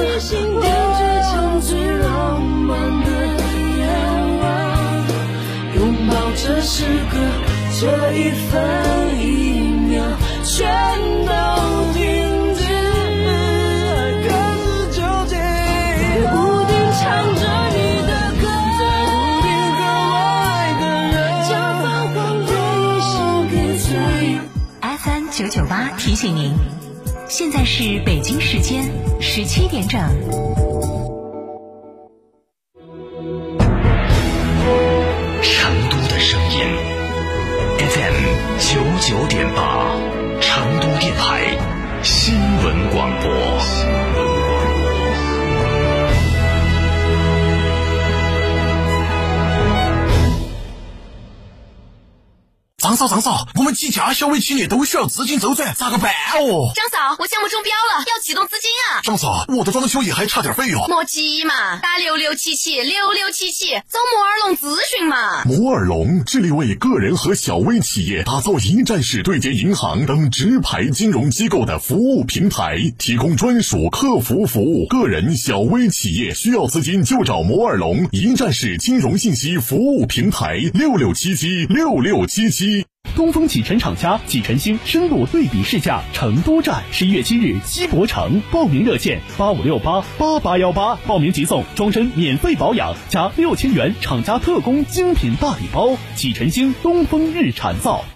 起心点最长最浪漫的愿望，拥抱这时刻，这一分一秒，全都停止，各自纠结。在屋顶唱着你的，爱的人，将泛黄回忆献给最。FM 九九八提醒您，现在是北京时间十七点整。成都的声音，FM 九九点八，成都电台新闻广播。张嫂，张嫂，我们几家小微企业都需要资金周转，咋个办哦？张嫂，我项目中标了，要启动资金啊！张嫂，我的装修也还差点费用。莫急嘛，打六六七七六六七七，找摩尔龙咨询嘛。摩尔龙致力为个人和小微企业打造一站式对接银行等直排金融机构的服务平台，提供专属客服服务。个人、小微企业需要资金就找摩尔龙一站式金融信息服务平台，六六七七六六七七。东风启辰厂家启辰星深度对比试驾成都站，十一月七日西博城，报名热线八五六八八八幺八，报名即送终身免费保养加六千元厂家特供精品大礼包。启辰星东风日产造。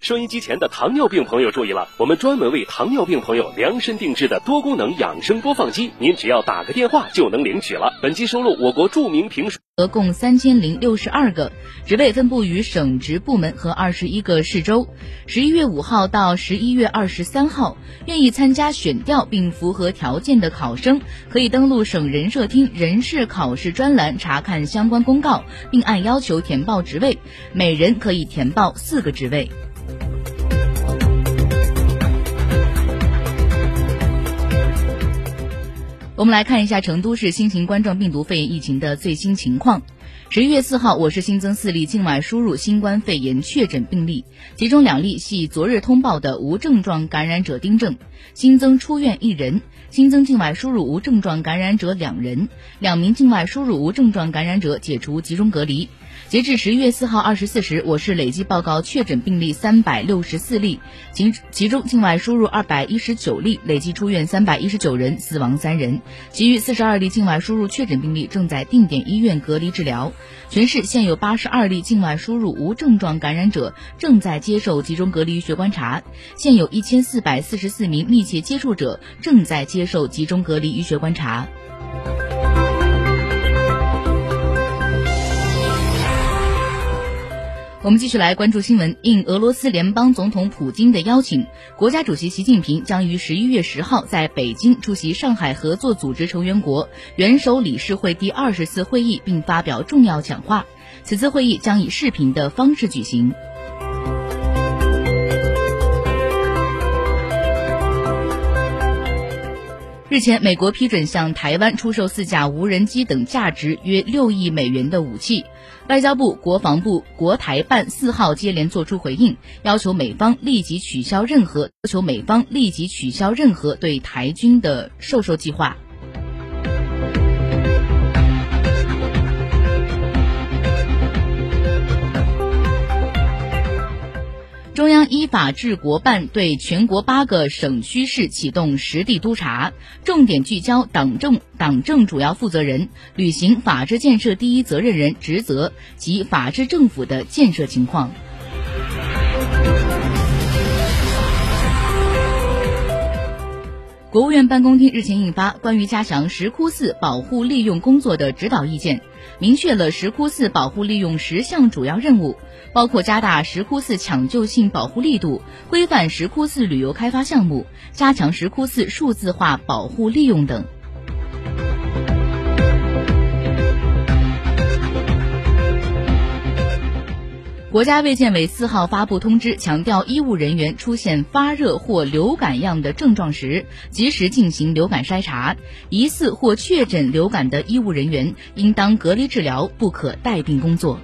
收音机前的糖尿病朋友注意了，我们专门为糖尿病朋友量身定制的多功能养生播放机，您只要打个电话就能领取了。本期收录我国著名评书。额共三千零六十二个，职位分布于省直部门和二十一个市州。十一月五号到十一月二十三号，愿意参加选调并符合条件的考生，可以登录省人社厅人事考试专栏查看相关公告，并按要求填报职位，每人可以填报四个职位。我们来看一下成都市新型冠状病毒肺炎疫情的最新情况。十一月四号，我市新增四例境外输入新冠肺炎确诊病例，其中两例系昨日通报的无症状感染者丁正，新增出院一人，新增境外输入无症状感染者两人，两名境外输入无症状感染者解除集中隔离。截至十一月四号二十四时，我市累计报告确诊病例三百六十四例，其其中境外输入二百一十九例，累计出院三百一十九人，死亡三人。其余四十二例境外输入确诊病例正在定点医院隔离治疗。全市现有八十二例境外输入无症状感染者正在接受集中隔离医学观察，现有一千四百四十四名密切接触者正在接受集中隔离医学观察。我们继续来关注新闻。应俄罗斯联邦总统普京的邀请，国家主席习近平将于十一月十号在北京出席上海合作组织成员国元首理事会第二十次会议，并发表重要讲话。此次会议将以视频的方式举行。日前，美国批准向台湾出售四架无人机等价值约六亿美元的武器。外交部、国防部、国台办四号接连作出回应，要求美方立即取消任何要求美方立即取消任何对台军的售售计划。中央依法治国办对全国八个省区市启动实地督查，重点聚焦党政党政主要负责人履行法治建设第一责任人职责及法治政府的建设情况。国务院办公厅日前印发《关于加强石窟寺保护利用工作的指导意见》，明确了石窟寺保护利用十项主要任务，包括加大石窟寺抢救性保护力度、规范石窟寺旅游开发项目、加强石窟寺数字化保护利用等。国家卫健委四号发布通知，强调医务人员出现发热或流感样的症状时，及时进行流感筛查。疑似或确诊流感的医务人员应当隔离治疗，不可带病工作。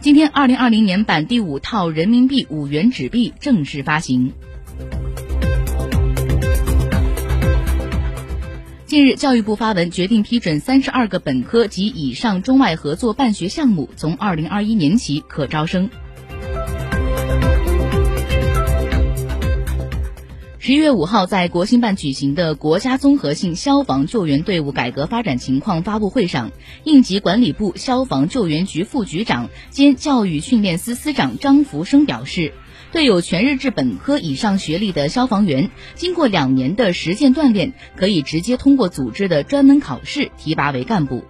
今天，二零二零年版第五套人民币五元纸币正式发行。近日，教育部发文决定批准三十二个本科及以上中外合作办学项目，从二零二一年起可招生。十一月五号，在国新办举行的国家综合性消防救援队伍改革发展情况发布会上，应急管理部消防救援局副局长兼教育训练司司长张福生表示，对有全日制本科以上学历的消防员，经过两年的实践锻炼，可以直接通过组织的专门考试提拔为干部。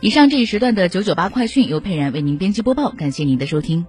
以上这一时段的九九八快讯由佩然为您编辑播报，感谢您的收听。